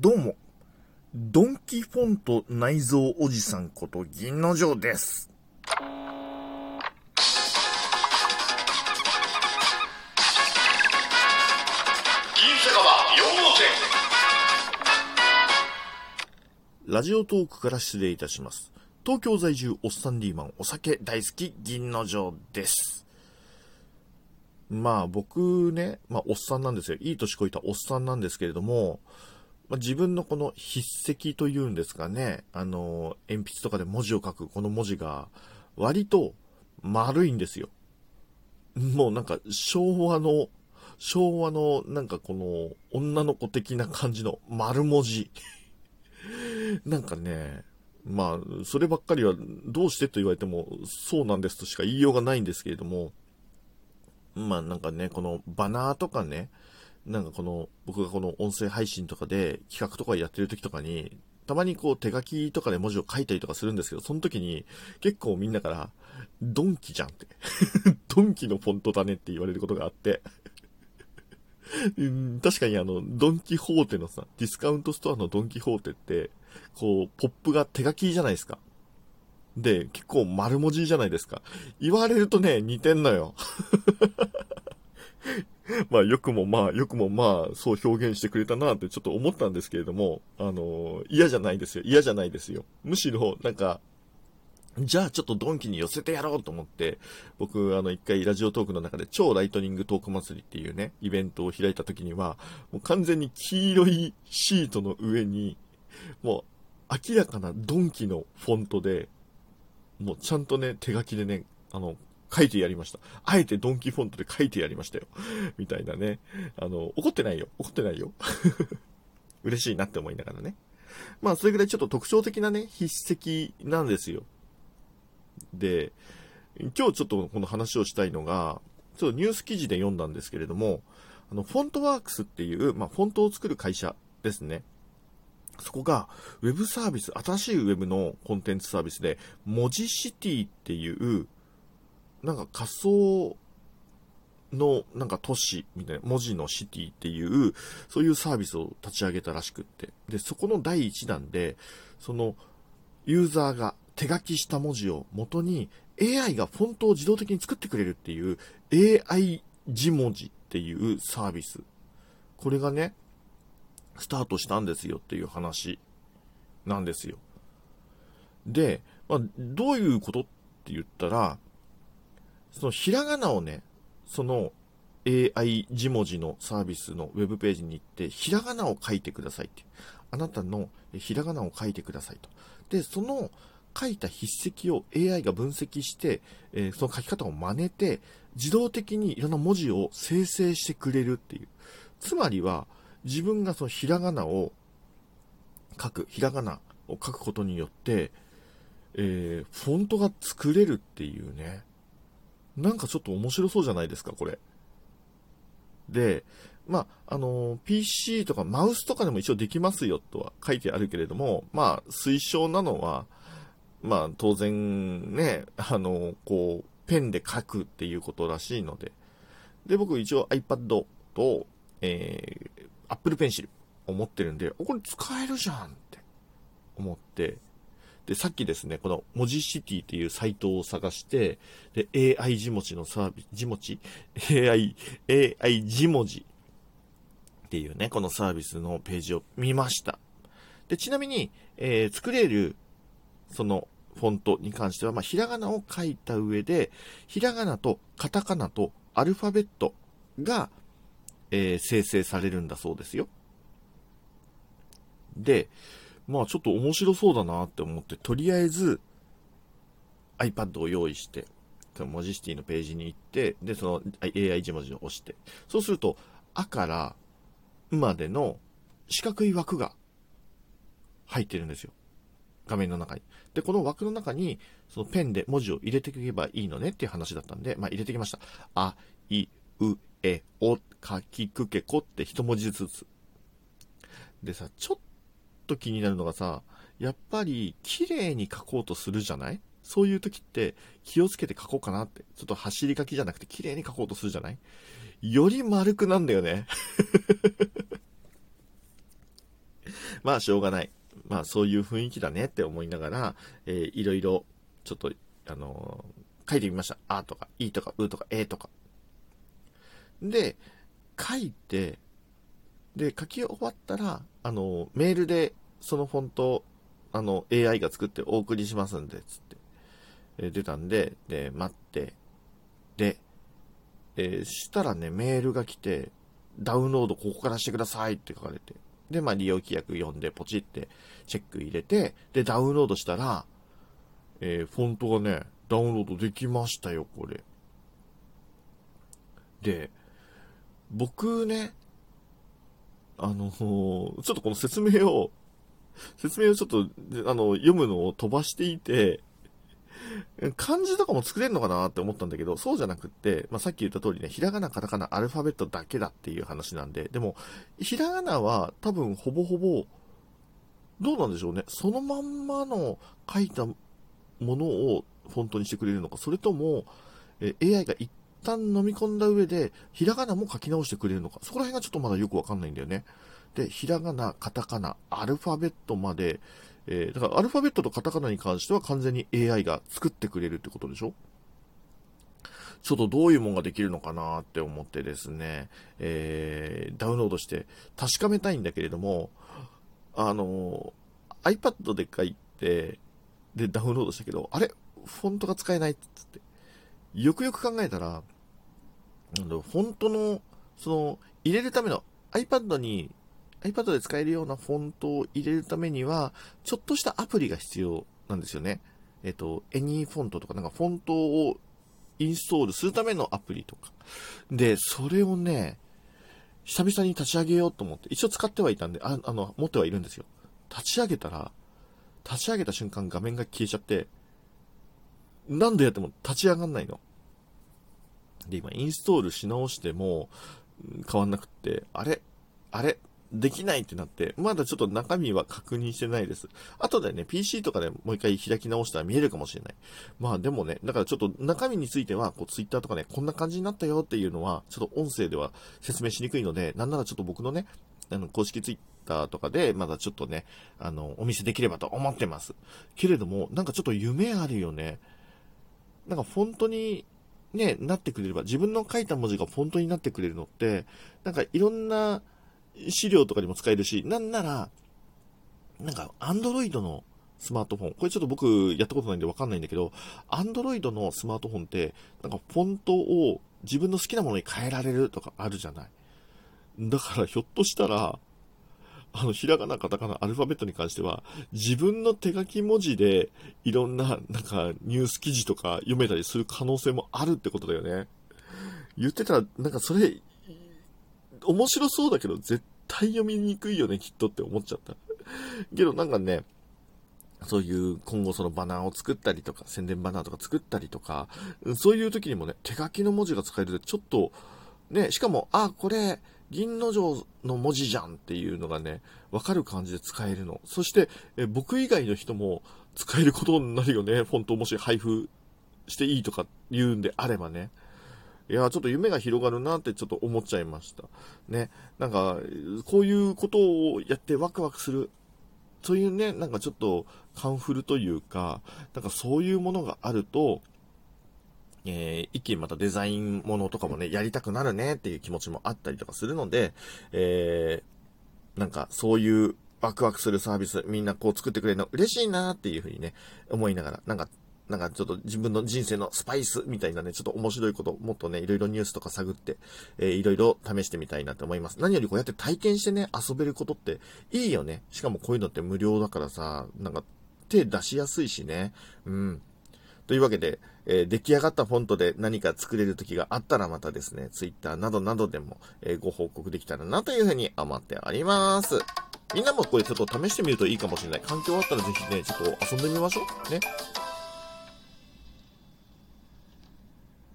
どうも、ドンキフォント内蔵おじさんこと銀の城です。銀酒川4号店ラジオトークから失礼いたします。東京在住おっさんリーマンお酒大好き銀の城です。まあ僕ね、まあおっさんなんですよ。いい年こいたおっさんなんですけれども、まあ、自分のこの筆跡というんですかね、あの、鉛筆とかで文字を書くこの文字が割と丸いんですよ。もうなんか昭和の、昭和のなんかこの女の子的な感じの丸文字。なんかね、まあ、そればっかりはどうしてと言われてもそうなんですとしか言いようがないんですけれども、まあなんかね、このバナーとかね、なんかこの、僕がこの音声配信とかで企画とかやってる時とかに、たまにこう手書きとかで文字を書いたりとかするんですけど、その時に結構みんなから、ドンキじゃんって。ドンキのフォントだねって言われることがあって。うん確かにあの、ドンキホーテのさ、ディスカウントストアのドンキホーテって、こう、ポップが手書きじゃないですか。で、結構丸文字じゃないですか。言われるとね、似てんのよ。まあ、よくもまあ、よくもまあ、そう表現してくれたなってちょっと思ったんですけれども、あの嫌じゃないですよ。嫌じゃないですよ。むしろ、なんか、じゃあちょっとドンキに寄せてやろうと思って、僕、あの、一回ラジオトークの中で超ライトニングトーク祭りっていうね、イベントを開いた時には、もう完全に黄色いシートの上に、もう明らかなドンキのフォントで、もうちゃんとね、手書きでね、あの、書いてやりました。あえてドンキフォントで書いてやりましたよ。みたいなね。あの、怒ってないよ。怒ってないよ。嬉しいなって思いながらね。まあ、それぐらいちょっと特徴的なね、筆跡なんですよ。で、今日ちょっとこの話をしたいのが、ちょっとニュース記事で読んだんですけれども、あの、フォントワークスっていう、まあ、フォントを作る会社ですね。そこが、ウェブサービス、新しいウェブのコンテンツサービスで、文字シティっていう、なんか仮想の、なんか都市みたいな、文字のシティっていう、そういうサービスを立ち上げたらしくって。で、そこの第一弾で、その、ユーザーが手書きした文字を元に AI がフォントを自動的に作ってくれるっていう AI 字文字っていうサービス。これがね、スタートしたんですよっていう話なんですよ。で、まあ、どういうことって言ったら、そのひらがなをね、その AI 字文字のサービスのウェブページに行って、ひらがなを書いてくださいって。あなたのひらがなを書いてくださいと。で、その書いた筆跡を AI が分析して、えーその書き方を真似て、自動的にいろんな文字を生成してくれるっていう。つまりは、自分がそのひらがなを書く、ひらがなを書くことによって、えーフォントが作れるっていうね。なんかちょっと面白そうじゃないですか、これ。で、まあ、あの PC とかマウスとかでも一応できますよとは書いてあるけれども、まあ、推奨なのは、まあ、当然ね、あのこう、ペンで書くっていうことらしいので。で、僕一応 iPad と、えー、Apple Pencil を持ってるんで、これ使えるじゃんって思って、で、さっきですね、この文字シティっていうサイトを探して、で、AI 字文字のサービス、字文字 ?AI、AI 字文字っていうね、このサービスのページを見ました。で、ちなみに、えー作れる、その、フォントに関しては、まあ、ひらがなを書いた上で、ひらがなとカタカナとアルファベットが、えー生成されるんだそうですよ。で、まあちょっと面白そうだなって思って、とりあえず iPad を用意して、その文字シティのページに行って、で、その AI 字文字を押して、そうすると、あから、までの四角い枠が入ってるんですよ。画面の中に。で、この枠の中に、そのペンで文字を入れていけばいいのねっていう話だったんで、まあ入れてきました。あ、い、う、え、お、かきくけこって一文字ずつ。でさ、ちょっと気になるのがさ、やっぱり綺麗に書こうとするじゃない？そういう時って気をつけて書こうかなって。ちょっと走り書きじゃなくて綺麗に書こうとするじゃない？より丸くなんだよね。まあしょうがない。まあそういう雰囲気だねって思いながら、えー、いろいろ、ちょっと、あのー、書いてみました。あとか、いとか、うとか、えとか。で、書いて、で、書き終わったら、あの、メールで、そのフォント、あの、AI が作ってお送りしますんで、つって、え出たんで、で、待って、で、えー、したらね、メールが来て、ダウンロードここからしてくださいって書かれて、で、まあ、利用規約読んで、ポチってチェック入れて、で、ダウンロードしたら、えー、フォントがね、ダウンロードできましたよ、これ。で、僕ね、あの、ちょっとこの説明を、説明をちょっと、あの、読むのを飛ばしていて、漢字とかも作れるのかなって思ったんだけど、そうじゃなくって、まあ、さっき言った通りね、ひらがな、カタカナ、アルファベットだけだっていう話なんで、でも、ひらがなは多分ほぼほぼ、どうなんでしょうね。そのまんまの書いたものをフォントにしてくれるのか、それとも、え AI が一旦飲み込んだ上で、ひらがなも書き直してくれるのか、そこら辺がちょっとまだよくわかんないんだよね。で、ひらがな、カタカナ、アルファベットまで、えー、だからアルファベットとカタカナに関しては完全に AI が作ってくれるってことでしょ？ちょっとどういうもんができるのかなって思ってですね、えー、ダウンロードして確かめたいんだけれども、あの、iPad で書いて、で、ダウンロードしたけど、あれ？フォントが使えないっつって。よくよく考えたら、フォントの、その、入れるための iPad に iPad で使えるようなフォントを入れるためには、ちょっとしたアプリが必要なんですよね。えっと、Any フォントとか、なんかフォントをインストールするためのアプリとか。で、それをね、久々に立ち上げようと思って、一応使ってはいたんで、ああの、持ってはいるんですよ。立ち上げたら、立ち上げた瞬間画面が消えちゃって、何度やっても立ち上がんないの。で、今インストールし直しても変わんなくって、あれあれできないってなって、まだちょっと中身は確認してないです。後でね、PC とかでもう一回開き直したら見えるかもしれない。まあでもね、だからちょっと中身については、こう Twitter とかね、こんな感じになったよっていうのは、ちょっと音声では説明しにくいので、なんならちょっと僕のね、あの、公式 Twitter とかで、まだちょっとね、あの、お見せできればと思ってます。けれども、なんかちょっと夢あるよね。なんかフォントにね、なってくれれば、自分の書いた文字がフォントになってくれるのって、なんかいろんな、資料とかにも使えるし、なんなら、なんか、アンドロイドのスマートフォン、これちょっと僕やったことないんでわかんないんだけど、アンドロイドのスマートフォンって、なんかフォントを自分の好きなものに変えられるとかあるじゃない。だからひょっとしたら、あの、ひらがな、カタカナ、アルファベットに関しては、自分の手書き文字で、いろんな、なんか、ニュース記事とか読めたりする可能性もあるってことだよね。言ってたら、なんかそれ、面白そうだけど、絶対読みにくいよね、きっとって思っちゃった。けどなんかね、そういう今後そのバナーを作ったりとか、宣伝バナーとか作ったりとか、そういう時にもね、手書きの文字が使えるとちょっと、ね、しかも、あ、これ、銀の城の文字じゃんっていうのがね、わかる感じで使えるの。そして、え僕以外の人も使えることになるよね。フォントもし配布していいとか言うんであればね。いや、ちょっと夢が広がるなってちょっと思っちゃいました。ね。なんか、こういうことをやってワクワクする。そういうね、なんかちょっとカンフルというか、なんかそういうものがあると、えー、一気にまたデザインものとかもね、やりたくなるねっていう気持ちもあったりとかするので、えー、なんかそういうワクワクするサービス、みんなこう作ってくれるの嬉しいなっていうふうにね、思いながら、なんかなんかちょっと自分の人生のスパイスみたいなね、ちょっと面白いこと、もっとね、いろいろニュースとか探って、えー、いろいろ試してみたいなと思います。何よりこうやって体験してね、遊べることっていいよね。しかもこういうのって無料だからさ、なんか手出しやすいしね。うん。というわけで、えー、出来上がったフォントで何か作れる時があったらまたですね、Twitter などなどでも、えー、ご報告できたらなというふうに思っております。みんなもこれちょっと試してみるといいかもしれない。環境あったらぜひね、ちょっと遊んでみましょう。ね。